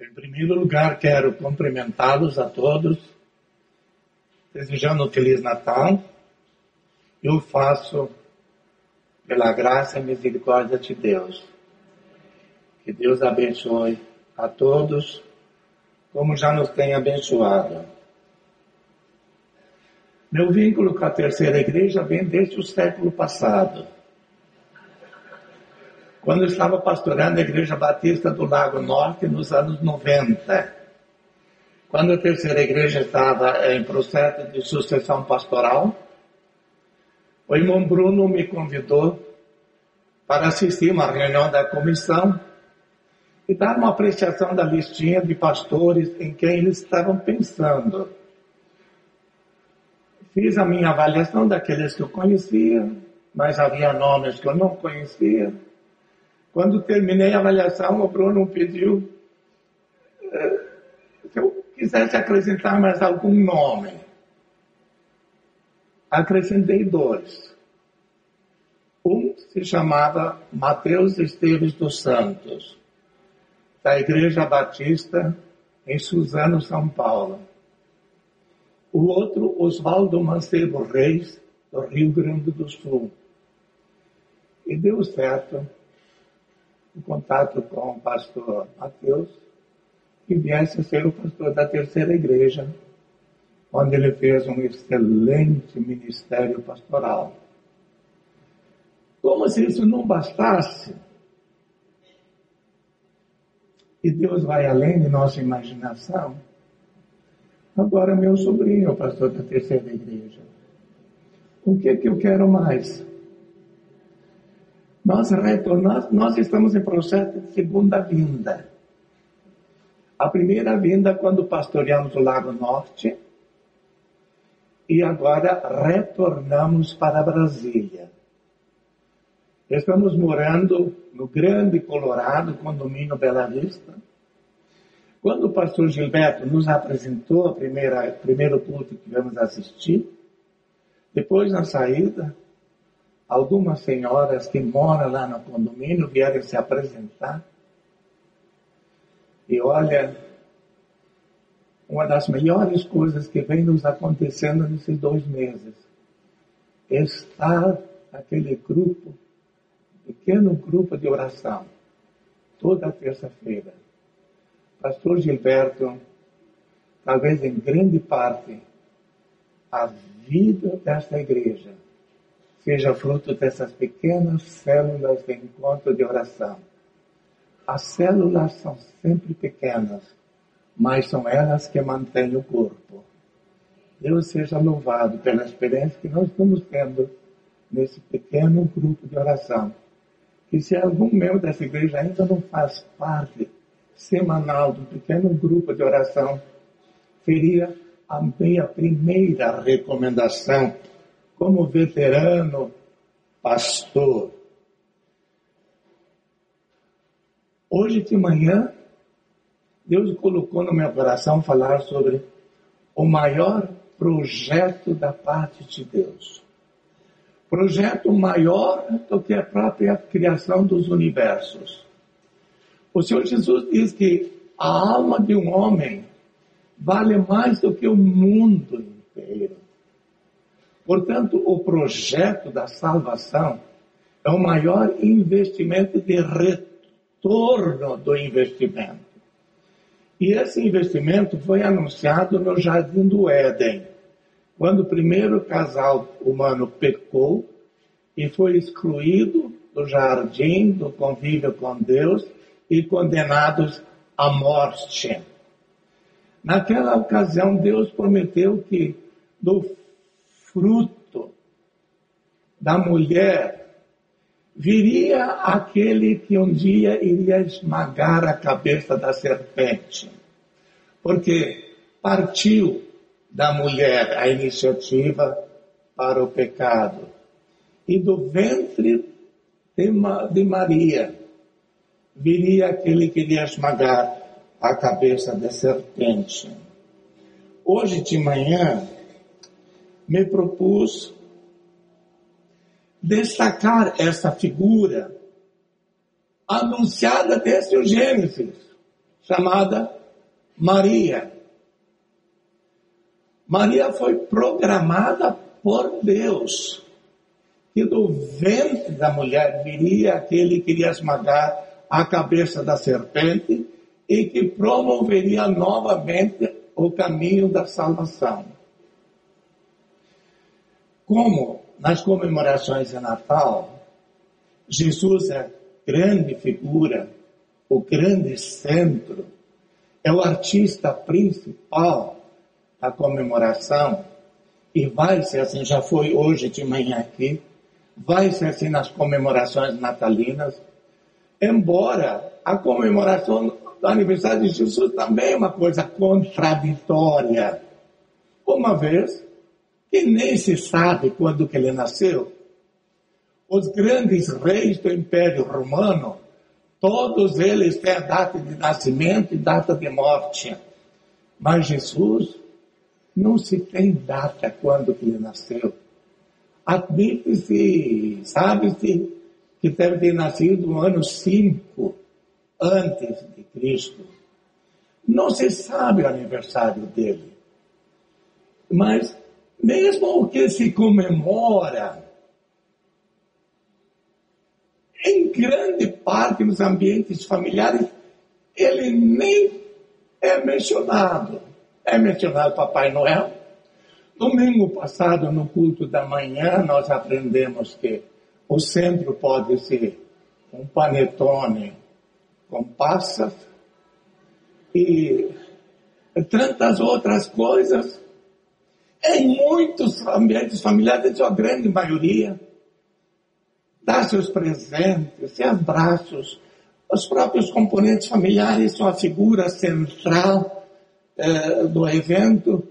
Em primeiro lugar, quero cumprimentá-los a todos, desejando um Feliz Natal. Eu faço pela graça e misericórdia de Deus. Que Deus abençoe a todos, como já nos tem abençoado. Meu vínculo com a terceira igreja vem desde o século passado. Quando eu estava pastorando a Igreja Batista do Lago Norte nos anos 90. Quando a terceira igreja estava em processo de sucessão pastoral, o irmão Bruno me convidou para assistir uma reunião da comissão e dar uma apreciação da listinha de pastores em quem eles estavam pensando. Fiz a minha avaliação daqueles que eu conhecia, mas havia nomes que eu não conhecia. Quando terminei a avaliação, o Bruno pediu eh, se eu quisesse acrescentar mais algum nome. Acrescentei dois. Um se chamava Mateus Esteves dos Santos, da Igreja Batista em Suzano, São Paulo. O outro, Oswaldo Mancebo Reis, do Rio Grande do Sul. E deu certo o contato com o pastor Mateus, que viesse a ser o pastor da terceira igreja, onde ele fez um excelente ministério pastoral. Como se isso não bastasse, e Deus vai além de nossa imaginação, agora meu sobrinho, pastor da terceira igreja. O que, que eu quero mais? Nós retornamos, nós estamos em processo de segunda vinda. A primeira vinda quando pastoreamos o Lago Norte e agora retornamos para Brasília. Estamos morando no Grande Colorado, condomínio Bela Vista. Quando o pastor Gilberto nos apresentou primeira primeiro culto que vamos assistir, depois na saída, algumas senhoras que moram lá no condomínio vieram se apresentar. E olha, uma das melhores coisas que vem nos acontecendo nesses dois meses é estar aquele grupo, pequeno grupo de oração, toda terça-feira. Pastor Gilberto, talvez em grande parte, a vida desta igreja seja fruto dessas pequenas células de encontro de oração. As células são sempre pequenas, mas são elas que mantêm o corpo. Deus seja louvado pela experiência que nós estamos tendo nesse pequeno grupo de oração. Que se algum membro dessa igreja ainda não faz parte semanal do pequeno grupo de oração, seria a minha primeira recomendação como veterano pastor. Hoje de manhã, Deus colocou no meu coração falar sobre o maior projeto da parte de Deus. Projeto maior do que a própria criação dos universos. O Senhor Jesus diz que a alma de um homem vale mais do que o mundo inteiro. Portanto, o projeto da salvação é o maior investimento de retorno do investimento. E esse investimento foi anunciado no Jardim do Éden, quando o primeiro casal humano pecou e foi excluído do jardim, do convívio com Deus e condenados à morte. Naquela ocasião, Deus prometeu que do fruto da mulher, viria aquele que um dia iria esmagar a cabeça da serpente. Porque partiu da mulher a iniciativa para o pecado. E do ventre de Maria viria aquele que iria esmagar a cabeça da serpente. Hoje de manhã, me propus destacar essa figura anunciada desde o Gênesis. chamada Maria. Maria foi programada por Deus que do ventre da mulher viria aquele que iria esmagar a cabeça da serpente e que promoveria novamente o caminho da salvação. Como? Nas comemorações de Natal, Jesus é grande figura, o grande centro, é o artista principal da comemoração, e vai ser assim, já foi hoje de manhã aqui, vai ser assim nas comemorações natalinas, embora a comemoração do aniversário de Jesus também é uma coisa contraditória. Uma vez que nem se sabe quando que ele nasceu. Os grandes reis do Império Romano, todos eles têm a data de nascimento e data de morte. Mas Jesus não se tem data quando que ele nasceu. Admite-se, sabe-se que deve ter nascido no ano 5 antes de Cristo. Não se sabe o aniversário dele. Mas, mesmo o que se comemora, em grande parte nos ambientes familiares, ele nem é mencionado. É mencionado Papai Noel. Domingo passado, no culto da manhã, nós aprendemos que o centro pode ser um panetone com passas e tantas outras coisas. Em muitos ambientes familiares, a grande maioria, dá seus presentes, seus abraços. Os próprios componentes familiares são a figura central eh, do evento.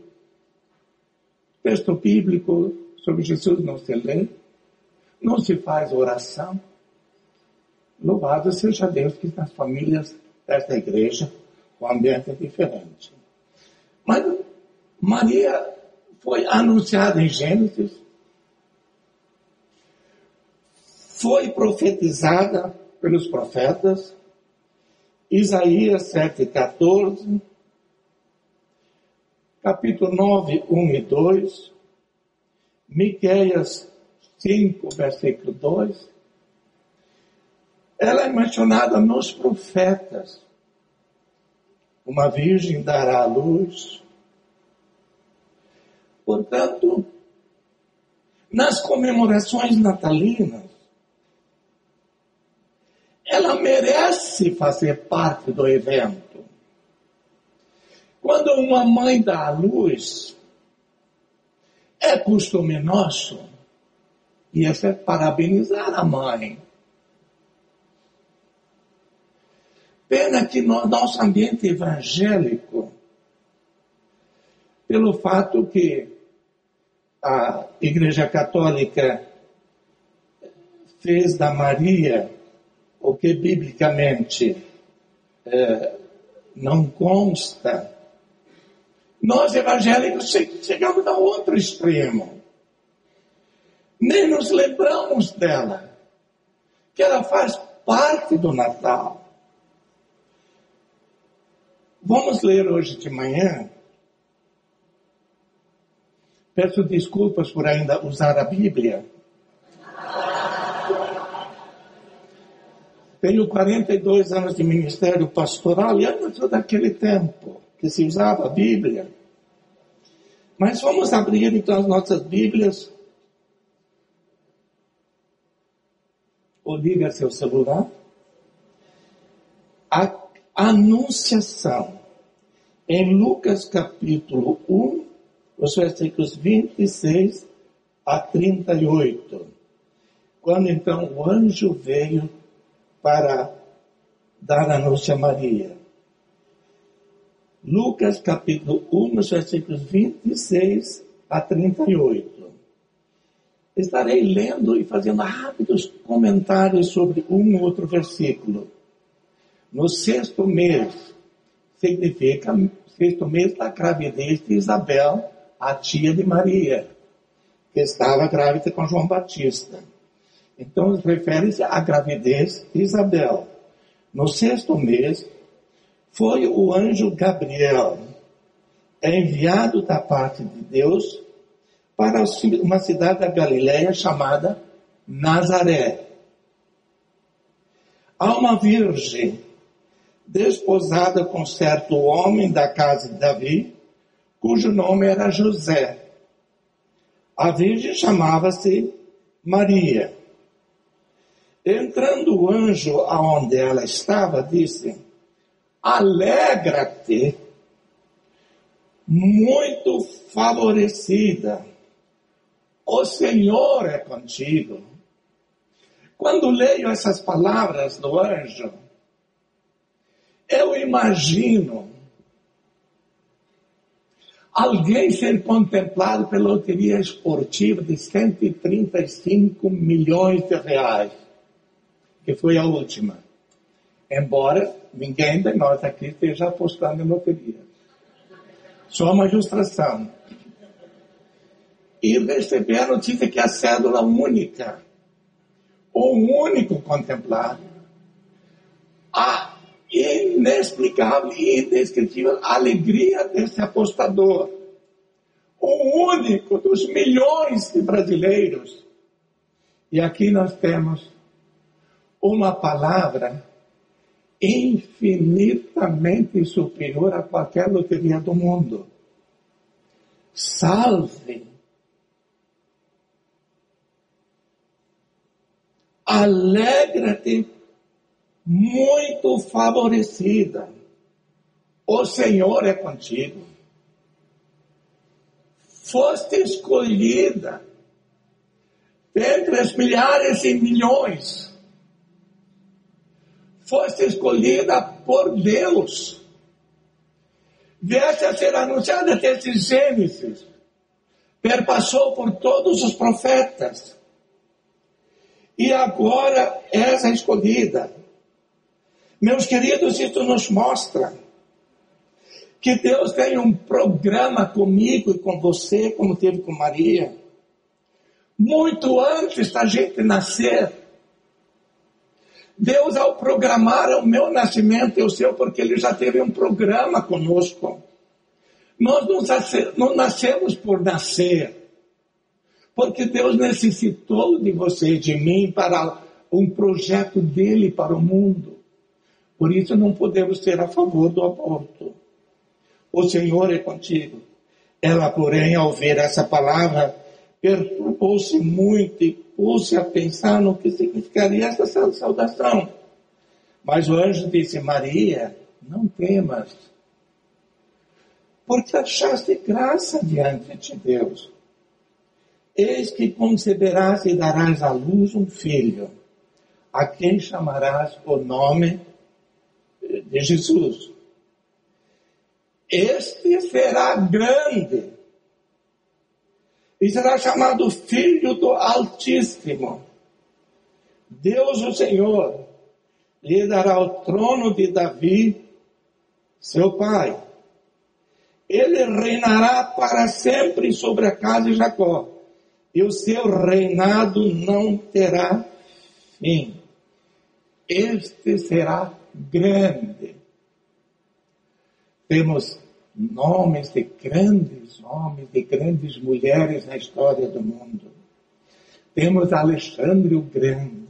Texto bíblico sobre Jesus não se lê, não se faz oração. Louvado seja Deus que nas famílias desta igreja o ambiente é diferente. Mas Maria foi anunciada em Gênesis, foi profetizada pelos profetas, Isaías 7,14, capítulo 9, 1 e 2, Miqueias 5, versículo 2, ela é mencionada nos profetas. Uma virgem dará à luz. Portanto, nas comemorações natalinas, ela merece fazer parte do evento. Quando uma mãe dá à luz, é costume nosso, e esse é parabenizar a mãe Pena que no nosso ambiente evangélico, pelo fato que a Igreja Católica fez da Maria o que biblicamente é, não consta, nós evangélicos chegamos a outro extremo. Nem nos lembramos dela, que ela faz parte do Natal. Vamos ler hoje de manhã. Peço desculpas por ainda usar a Bíblia. Tenho 42 anos de ministério pastoral e sou daquele tempo que se usava a Bíblia. Mas vamos abrir então as nossas Bíblias. Ou liga seu celular. A Anunciação em Lucas capítulo 1, os versículos 26 a 38. Quando então o anjo veio para dar a Maria. Lucas capítulo 1, os versículos 26 a 38. Estarei lendo e fazendo rápidos comentários sobre um ou outro versículo. No sexto mês, significa sexto mês da gravidez de Isabel, a tia de Maria, que estava grávida com João Batista. Então, refere-se à gravidez de Isabel. No sexto mês, foi o anjo Gabriel, enviado da parte de Deus para uma cidade da Galiléia chamada Nazaré. Há uma virgem desposada com certo homem da casa de Davi, cujo nome era José. A virgem chamava-se Maria. Entrando o anjo aonde ela estava, disse: Alegra-te, muito favorecida o Senhor é contigo. Quando leio essas palavras do anjo, eu imagino alguém ser contemplado pela loteria esportiva de 135 milhões de reais, que foi a última. Embora ninguém de nós aqui esteja apostando em loteria. Só uma ilustração e receber a notícia que a cédula única, o único contemplado, a inexplicável e indescritível alegria desse apostador, o único dos milhões de brasileiros. E aqui nós temos uma palavra infinitamente superior a qualquer loteria do mundo. Salve Alegra-te, muito favorecida. O Senhor é contigo. Foste escolhida dentre as milhares e milhões. Foste escolhida por Deus. Vieste a ser anunciada desde Gênesis. Perpassou por todos os profetas e agora és a escolhida. Meus queridos, isso nos mostra que Deus tem um programa comigo e com você, como teve com Maria, muito antes da gente nascer. Deus, ao programar o meu nascimento e o seu, porque Ele já teve um programa conosco. Nós não nascemos por nascer porque Deus necessitou de você e de mim para um projeto dele para o mundo. Por isso não podemos ser a favor do aborto. O Senhor é contigo. Ela, porém, ao ver essa palavra, perturbou-se muito e pôs-se a pensar no que significaria essa saudação. Mas o anjo disse: Maria, não temas, porque achaste graça diante de Deus. Eis que conceberás e darás à luz um filho, a quem chamarás o nome de Jesus. Este será grande e será chamado Filho do Altíssimo. Deus, o Senhor, lhe dará o trono de Davi, seu pai. Ele reinará para sempre sobre a casa de Jacó e o seu reinado não terá fim. Este será grande. Temos nomes de grandes homens, de grandes mulheres na história do mundo. Temos Alexandre o Grande.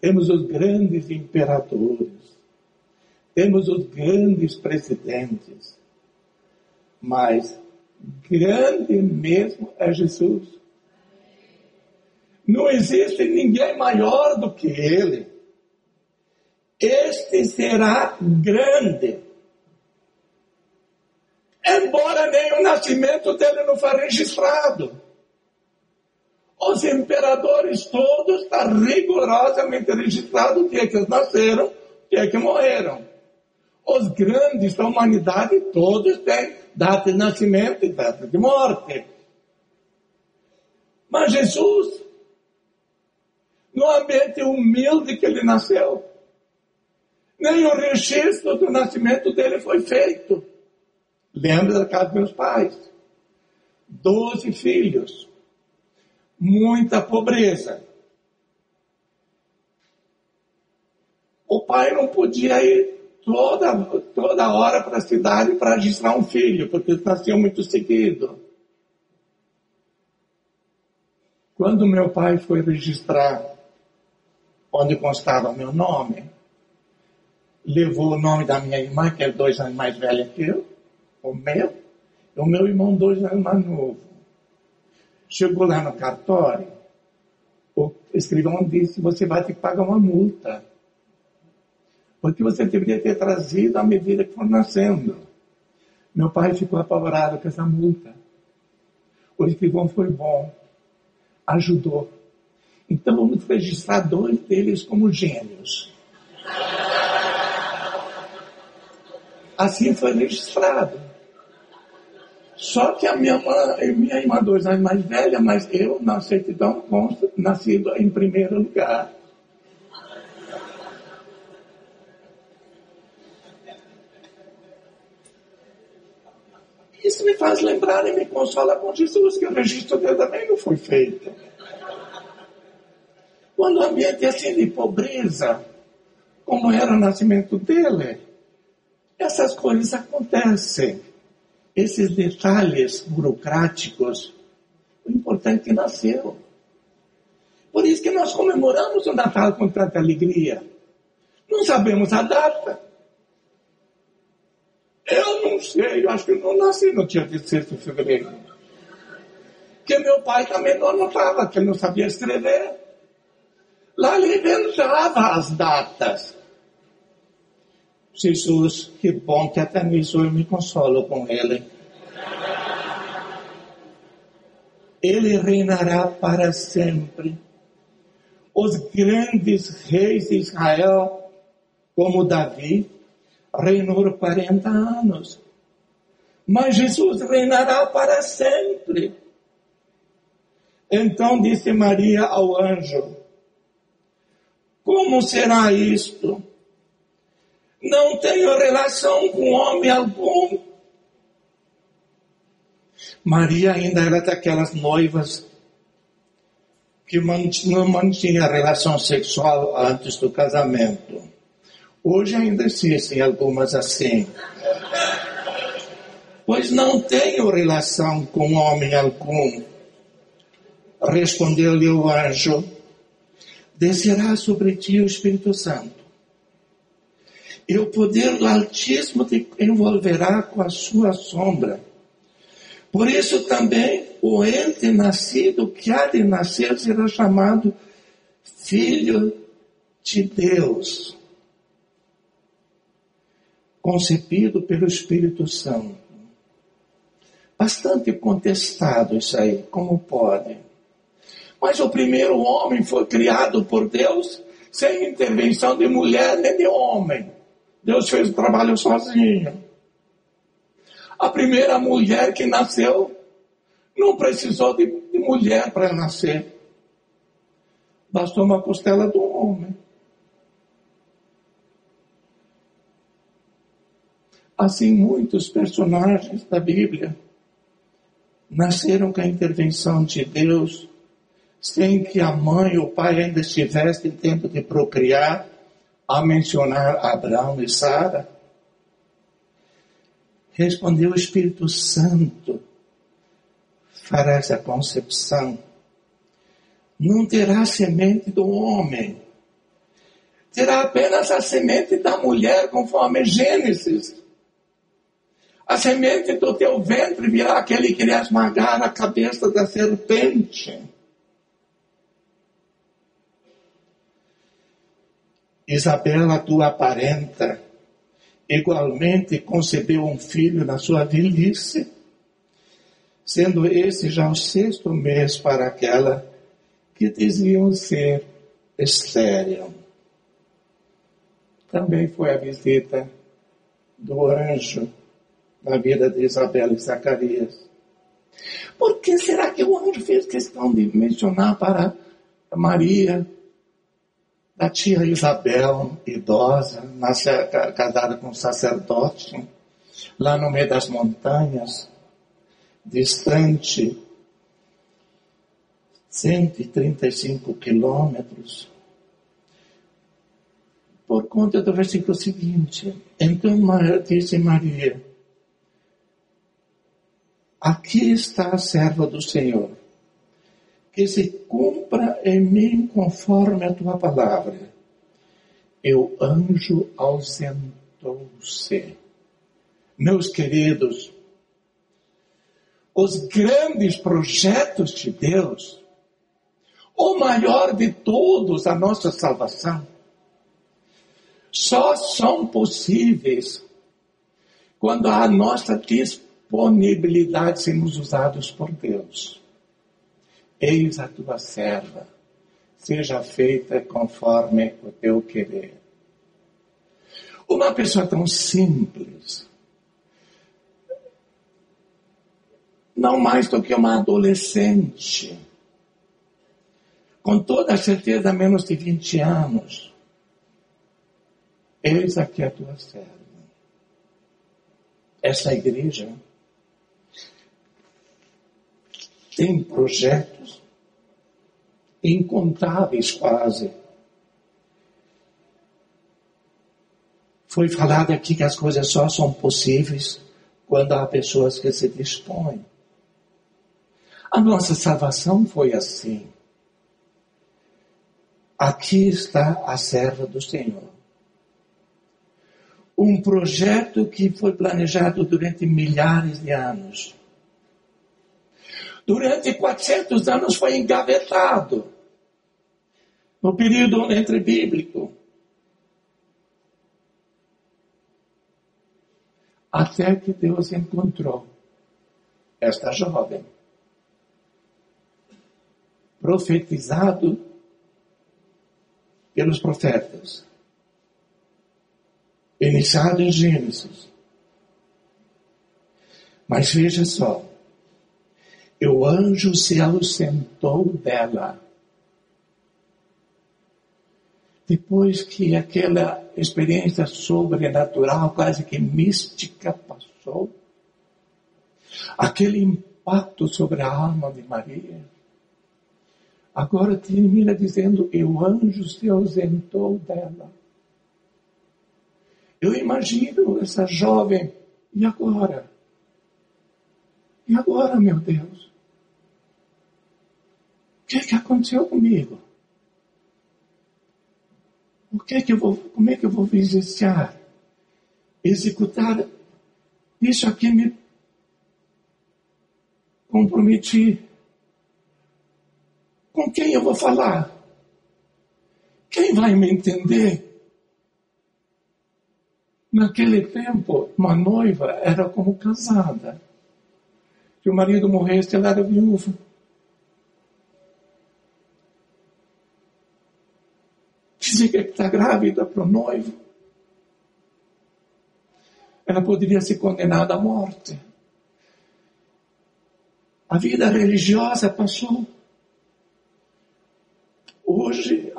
Temos os grandes imperadores. Temos os grandes presidentes. Mas grande mesmo é Jesus. Não existe ninguém maior do que Ele. Este será grande. Embora nem o nascimento dele não foi registrado. Os imperadores todos está rigorosamente registrado o dia que eles nasceram, o dia que morreram. Os grandes da humanidade todos têm data de nascimento e data de morte. Mas Jesus, no ambiente humilde que ele nasceu, nem o registro do nascimento dele foi feito. Lembra da casa dos meus pais? Doze filhos, muita pobreza. O pai não podia ir toda, toda hora para a cidade para registrar um filho, porque eles nasciam muito seguido. Quando meu pai foi registrar onde constava meu nome, levou o nome da minha irmã, que é dois anos mais velha que eu, o meu, e o meu irmão dois anos mais novo. Chegou lá no cartório, o escrivão disse, você vai ter que pagar uma multa. Porque você deveria ter trazido à medida que for nascendo. Meu pai ficou apavorado com essa multa. O escrivão foi bom, ajudou. Então vamos registrar dois deles como gênios. Assim foi registrado. Só que a minha, minha irmã, dois anos mais velha, mas eu, na certidão, consta, nascido em primeiro lugar. Isso me faz lembrar e me consola com Jesus, que o registro dele também não foi feito. Quando o ambiente é assim de pobreza, como era o nascimento dele, essas coisas acontecem. Esses detalhes burocráticos, o importante é que nasceu. Por isso que nós comemoramos o Natal com tanta alegria. Não sabemos a data. Eu não sei, eu acho que eu não nasci no dia 16 de fevereiro. Porque meu pai também não anotava, que ele não sabia escrever. Lá ele inventava as datas. Jesus, que bom que até nisso eu me consolo com ele. Ele reinará para sempre. Os grandes reis de Israel, como Davi, reinou 40 anos. Mas Jesus reinará para sempre. Então disse Maria ao anjo: Como será isto? Não tenho relação com homem algum. Maria ainda era daquelas noivas que não mantinha relação sexual antes do casamento. Hoje ainda existem algumas assim. Pois não tenho relação com homem algum. Respondeu-lhe o anjo: Descerá sobre ti o Espírito Santo e o poder do Altíssimo te envolverá com a sua sombra. Por isso também o ente nascido que há de nascer será chamado Filho de Deus, concebido pelo Espírito Santo. Bastante contestado isso aí, como pode? Mas o primeiro homem foi criado por Deus sem intervenção de mulher nem de homem. Deus fez o trabalho sozinho. A primeira mulher que nasceu não precisou de, de mulher para nascer. Bastou uma costela do homem. Assim, muitos personagens da Bíblia nasceram com a intervenção de Deus, sem que a mãe ou o pai ainda estivessem em tempo de procriar a mencionar Abraão e Sara, respondeu o Espírito Santo, fará essa concepção. Não terá semente do homem, terá apenas a semente da mulher, conforme Gênesis. A semente do teu ventre virá aquele que irá esmagar a cabeça da serpente. Isabela, tua parenta, igualmente concebeu um filho na sua velhice, sendo esse já o sexto mês para aquela que diziam ser estéril. Também foi a visita do anjo na vida de Isabela e Zacarias. Por que será que o anjo fez questão de mencionar para Maria da tia Isabel, idosa, nasce, casada com um sacerdote, lá no meio das montanhas, distante 135 quilômetros. por conta do versículo seguinte. Então disse Maria: Aqui está a serva do Senhor, que se cumpra em mim conforme a tua palavra. E o anjo ausentou-se. Meus queridos, os grandes projetos de Deus, o maior de todos, a nossa salvação, só são possíveis quando a nossa disponibilidade sermos usados por Deus. Eis a tua serva, seja feita conforme o teu querer. Uma pessoa tão simples, não mais do que uma adolescente, com toda certeza menos de 20 anos, Eis aqui a tua serva. Essa igreja tem projetos incontáveis quase. Foi falado aqui que as coisas só são possíveis quando há pessoas que se dispõem. A nossa salvação foi assim. Aqui está a serva do Senhor um projeto que foi planejado durante milhares de anos. Durante 400 anos foi engavetado. No período entre bíblico. Até que Deus encontrou esta jovem. Profetizado pelos profetas iniciado em Gênesis. Mas veja só, o anjo se ausentou dela. Depois que aquela experiência sobrenatural, quase que mística, passou, aquele impacto sobre a alma de Maria, agora termina dizendo: que o anjo se ausentou dela. Eu imagino essa jovem, e agora? E agora, meu Deus? O que, é que aconteceu comigo? O que é que eu vou, como é que eu vou vivenciar? Executar isso aqui me comprometi. Com quem eu vou falar? Quem vai me entender? Naquele tempo, uma noiva era como casada. Se o marido morresse, ela era viúva. Que está grávida para o noivo. Ela poderia ser condenada à morte. A vida religiosa passou. Hoje,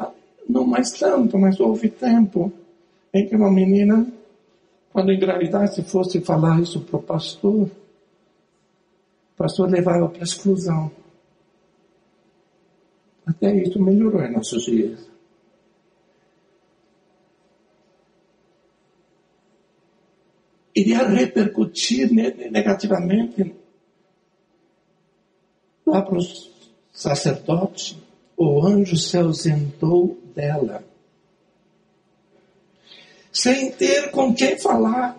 não mais tanto, mas houve tempo em que uma menina quando engravidasse, fosse falar isso para o pastor, o pastor levava para exclusão. Até isso melhorou em nossos dias. Iria repercutir negativamente lá para os sacerdotes. O anjo se ausentou dela sem ter com quem falar,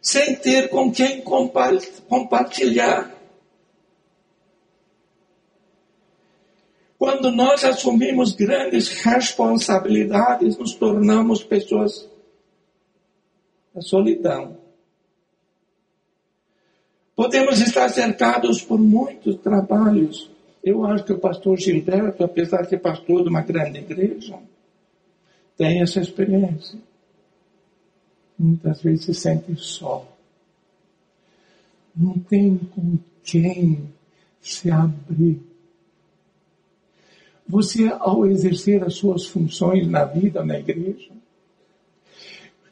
sem ter com quem compartilhar. Quando nós assumimos grandes responsabilidades, nos tornamos pessoas da solidão. Podemos estar cercados por muitos trabalhos. Eu acho que o pastor Gilberto, apesar de ser pastor de uma grande igreja, tem essa experiência. Muitas vezes se sente só. Não tem com quem se abrir. Você, ao exercer as suas funções na vida, na igreja,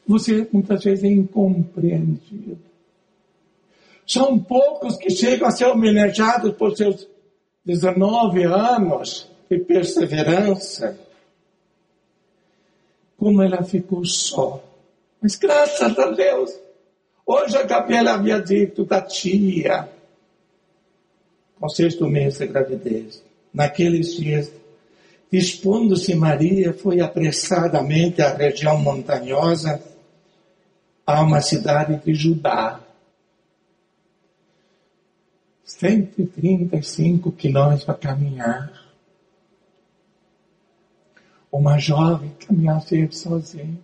você muitas vezes é incompreendido. São poucos que chegam a ser homenageados por seus 19 anos de perseverança como ela ficou só. Mas graças a Deus, hoje a Gabriela havia dito da tia, com sexto mês de gravidez. Naqueles dias, dispondo-se Maria, foi apressadamente à região montanhosa, a uma cidade de Judá. 135 quilômetros para caminhar uma jovem caminhar sempre sozinha.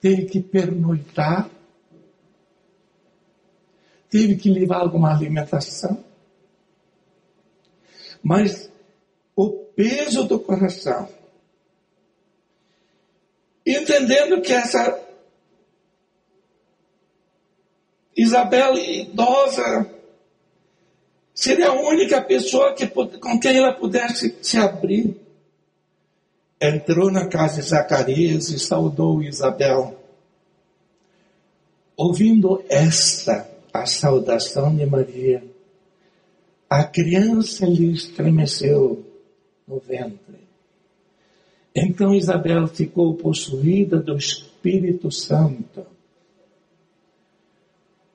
Teve que pernoitar. Teve que levar alguma alimentação. Mas o peso do coração, entendendo que essa Isabel idosa seria a única pessoa que, com quem ela pudesse se abrir entrou na casa de Zacarias e saudou Isabel. Ouvindo esta, a saudação de Maria, a criança lhe estremeceu no ventre. Então Isabel ficou possuída do Espírito Santo.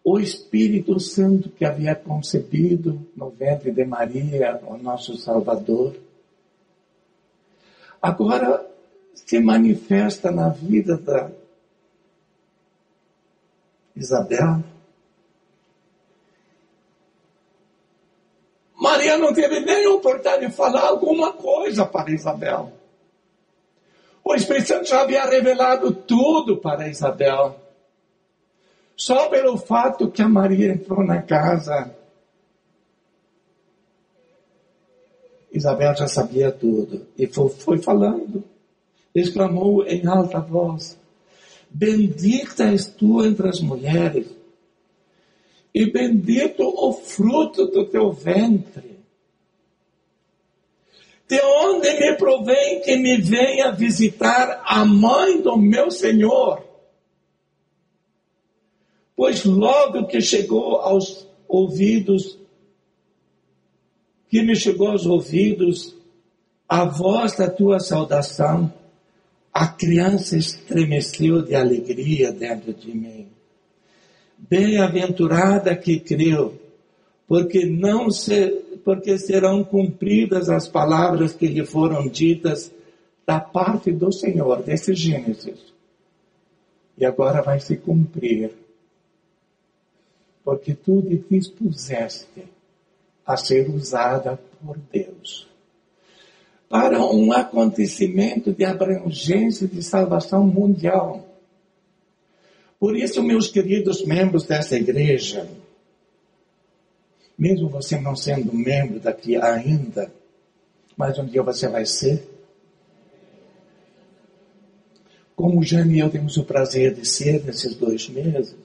O Espírito Santo que havia concebido no ventre de Maria, o nosso Salvador, agora se manifesta na vida da Isabel. Maria não teve nem oportunidade de falar alguma coisa para Isabel. O Espírito Santo já havia revelado tudo para Isabel. Só pelo fato que a Maria entrou na casa Isabel já sabia tudo e foi, foi falando. Exclamou em alta voz: Bendita és tu entre as mulheres, e bendito o fruto do teu ventre. De onde me provém que me venha visitar a mãe do meu Senhor? Pois logo que chegou aos ouvidos que me chegou aos ouvidos a voz da tua saudação, a criança estremeceu de alegria dentro de mim. Bem-aventurada que creu, porque não se, porque serão cumpridas as palavras que lhe foram ditas da parte do Senhor, desse Gênesis. E agora vai se cumprir, porque tu te dispuseste a ser usada por Deus para um acontecimento de abrangência de salvação mundial. Por isso, meus queridos membros dessa igreja, mesmo você não sendo membro daqui ainda, mas um dia você vai ser. Como o Jane e eu temos o prazer de ser nesses dois meses,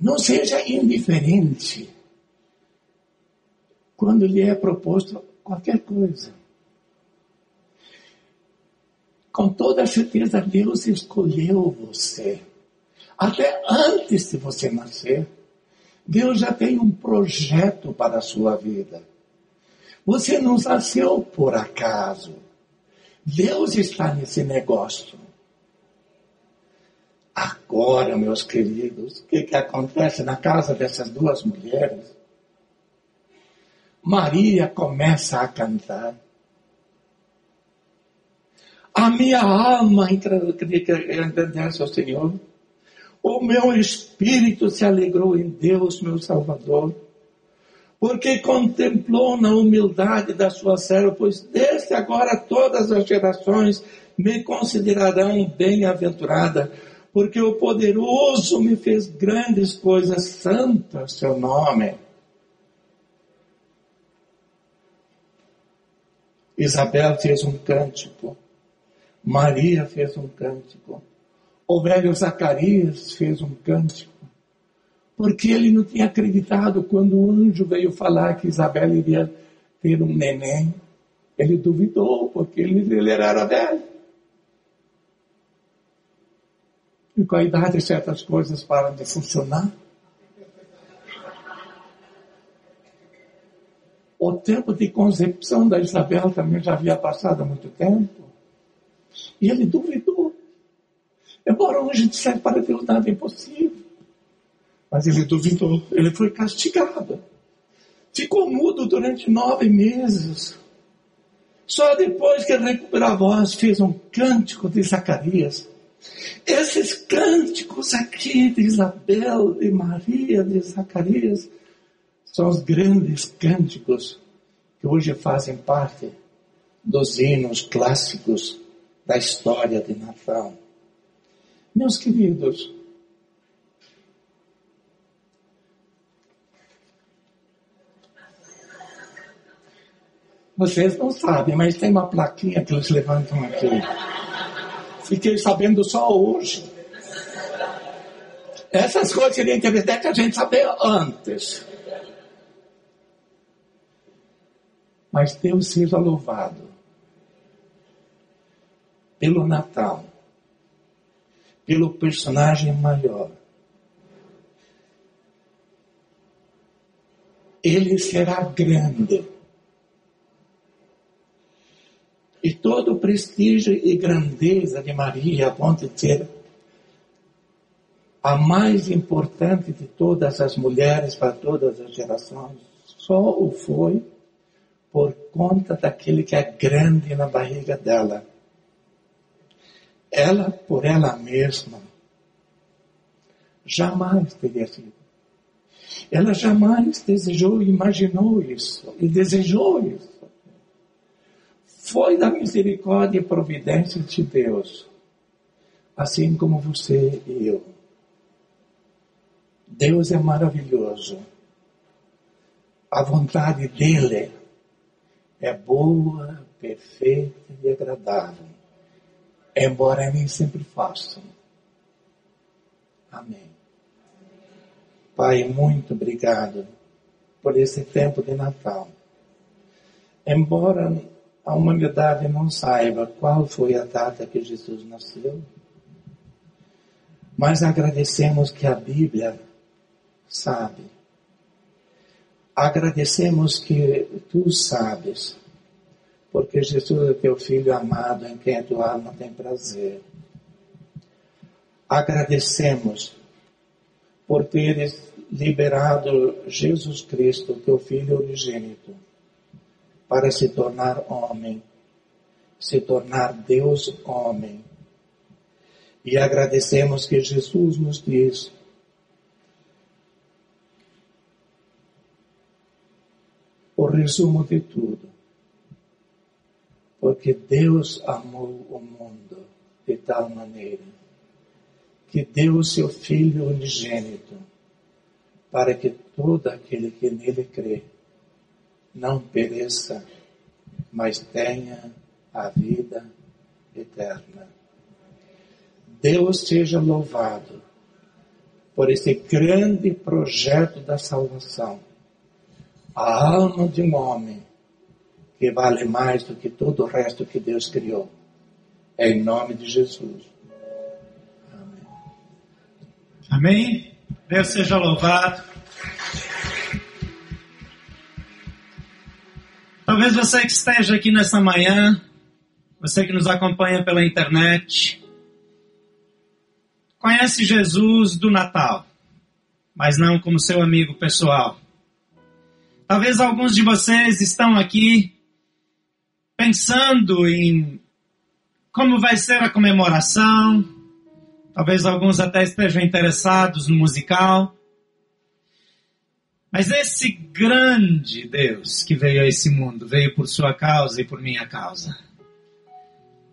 Não seja indiferente quando lhe é proposto qualquer coisa. Com toda certeza, Deus escolheu você. Até antes de você nascer, Deus já tem um projeto para a sua vida. Você não nasceu por acaso. Deus está nesse negócio. Agora, meus queridos, o que, que acontece na casa dessas duas mulheres? Maria começa a cantar. A minha alma entendesse ao Senhor. O meu espírito se alegrou em Deus, meu Salvador, porque contemplou na humildade da sua serva, pois desde agora todas as gerações me considerarão bem-aventurada porque o poderoso me fez grandes coisas, santo é seu nome. Isabel fez um cântico, Maria fez um cântico, o velho Zacarias fez um cântico, porque ele não tinha acreditado quando o anjo veio falar que Isabel iria ter um neném. Ele duvidou, porque ele, ele era velho. E com a idade certas coisas param de funcionar. O tempo de concepção da Isabel também já havia passado há muito tempo. E ele duvidou. Embora hoje disser para Deus nada é impossível. Mas ele duvidou, ele foi castigado. Ficou mudo durante nove meses. Só depois que ele recuperou a voz, fez um cântico de Zacarias. Esses cânticos aqui de Isabel, de Maria, de Zacarias, são os grandes cânticos que hoje fazem parte dos hinos clássicos da história de Natal. Meus queridos, vocês não sabem, mas tem uma plaquinha que eles levantam aqui. Fiquei sabendo só hoje. Essas coisas que internet a gente sabia antes. Mas Deus seja louvado pelo Natal, pelo personagem maior. Ele será grande. E todo o prestígio e grandeza de Maria, a ponto de ser a mais importante de todas as mulheres para todas as gerações, só o foi por conta daquele que é grande na barriga dela. Ela, por ela mesma, jamais teria sido. Ela jamais desejou, imaginou isso, e desejou isso. Foi da misericórdia e providência de Deus, assim como você e eu. Deus é maravilhoso. A vontade dele é boa, perfeita e agradável, embora nem sempre façam. Amém. Pai, muito obrigado por esse tempo de Natal. Embora a humanidade não saiba qual foi a data que Jesus nasceu, mas agradecemos que a Bíblia sabe. Agradecemos que tu sabes, porque Jesus é teu filho amado em quem a tua alma tem prazer. Agradecemos por teres liberado Jesus Cristo, teu filho unigênito, para se tornar homem, se tornar Deus homem. E agradecemos que Jesus nos diz o resumo de tudo. Porque Deus amou o mundo de tal maneira que deu o seu Filho unigênito para que todo aquele que nele crê não pereça, mas tenha a vida eterna. Deus seja louvado por esse grande projeto da salvação a alma de um homem que vale mais do que todo o resto que Deus criou. É em nome de Jesus. Amém. Amém. Deus seja louvado. Talvez você que esteja aqui nessa manhã, você que nos acompanha pela internet, conhece Jesus do Natal, mas não como seu amigo pessoal. Talvez alguns de vocês estão aqui pensando em como vai ser a comemoração. Talvez alguns até estejam interessados no musical. Mas esse grande Deus que veio a esse mundo, veio por sua causa e por minha causa.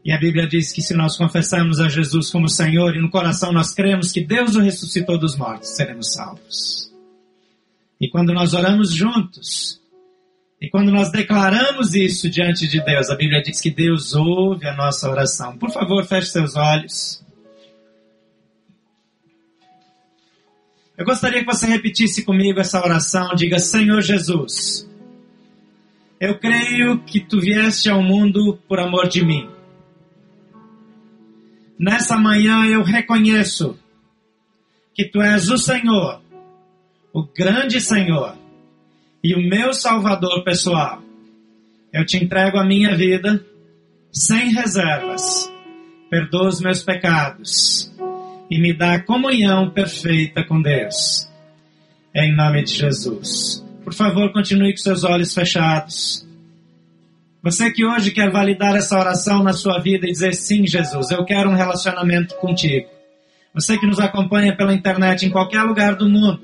E a Bíblia diz que se nós confessarmos a Jesus como Senhor e no coração nós cremos que Deus o ressuscitou dos mortos, seremos salvos. E quando nós oramos juntos, e quando nós declaramos isso diante de Deus, a Bíblia diz que Deus ouve a nossa oração. Por favor, feche seus olhos. Eu gostaria que você repetisse comigo essa oração. Diga: Senhor Jesus, eu creio que tu vieste ao mundo por amor de mim. Nessa manhã eu reconheço que tu és o Senhor o grande Senhor, e o meu Salvador pessoal. Eu te entrego a minha vida sem reservas. Perdoa os meus pecados e me dá comunhão perfeita com Deus. Em nome de Jesus. Por favor, continue com seus olhos fechados. Você que hoje quer validar essa oração na sua vida e dizer sim, Jesus, eu quero um relacionamento contigo. Você que nos acompanha pela internet em qualquer lugar do mundo,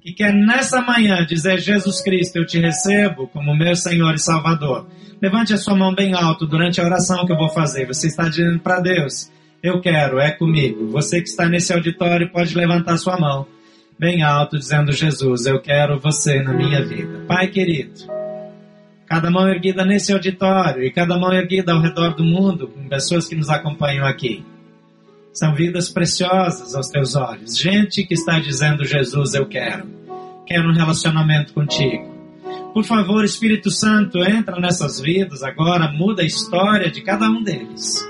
que quer nessa manhã dizer Jesus Cristo, eu te recebo como meu Senhor e Salvador. Levante a sua mão bem alto durante a oração que eu vou fazer. Você está dizendo para Deus, eu quero, é comigo. Você que está nesse auditório pode levantar sua mão bem alto, dizendo: Jesus, eu quero você na minha vida. Pai querido, cada mão erguida nesse auditório e cada mão erguida ao redor do mundo, com pessoas que nos acompanham aqui. São vidas preciosas aos teus olhos. Gente que está dizendo: Jesus, eu quero. Quero um relacionamento contigo. Por favor, Espírito Santo, entra nessas vidas agora, muda a história de cada um deles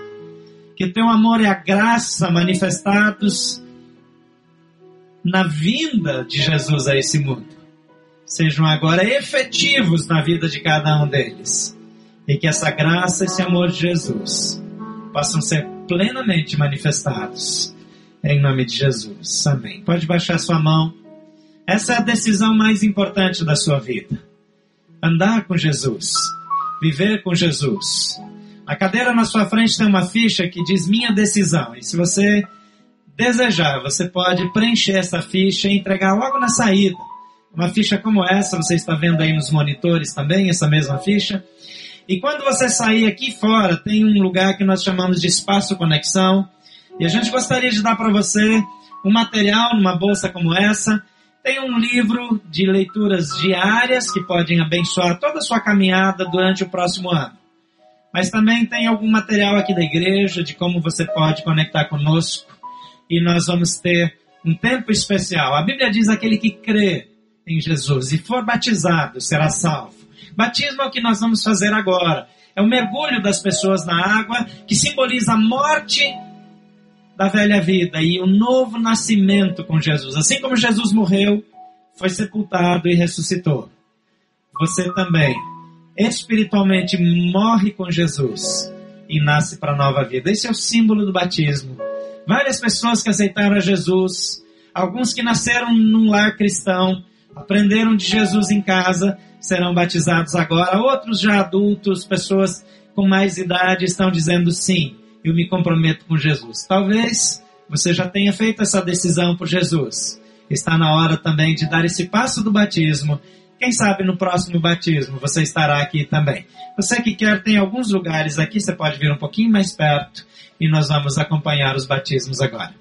que teu amor e a graça manifestados na vinda de Jesus a esse mundo sejam agora efetivos na vida de cada um deles. E que essa graça, esse amor de Jesus possam ser plenamente manifestados. Em nome de Jesus. Amém. Pode baixar sua mão. Essa é a decisão mais importante da sua vida. Andar com Jesus. Viver com Jesus. A cadeira na sua frente tem uma ficha que diz minha decisão. E se você desejar, você pode preencher essa ficha e entregar logo na saída. Uma ficha como essa, você está vendo aí nos monitores também, essa mesma ficha. E quando você sair aqui fora, tem um lugar que nós chamamos de espaço conexão. E a gente gostaria de dar para você um material numa bolsa como essa. Tem um livro de leituras diárias que podem abençoar toda a sua caminhada durante o próximo ano. Mas também tem algum material aqui da igreja de como você pode conectar conosco e nós vamos ter um tempo especial. A Bíblia diz aquele que crê em Jesus e for batizado será salvo. Batismo é o que nós vamos fazer agora. É o mergulho das pessoas na água que simboliza a morte da velha vida e o novo nascimento com Jesus. Assim como Jesus morreu, foi sepultado e ressuscitou. Você também espiritualmente morre com Jesus e nasce para a nova vida. Esse é o símbolo do batismo. Várias pessoas que aceitaram a Jesus, alguns que nasceram num lar cristão, aprenderam de Jesus em casa, serão batizados agora. Outros já adultos, pessoas com mais idade, estão dizendo sim, eu me comprometo com Jesus. Talvez você já tenha feito essa decisão por Jesus. Está na hora também de dar esse passo do batismo quem sabe no próximo batismo você estará aqui também. Você que quer, tem alguns lugares aqui, você pode vir um pouquinho mais perto e nós vamos acompanhar os batismos agora.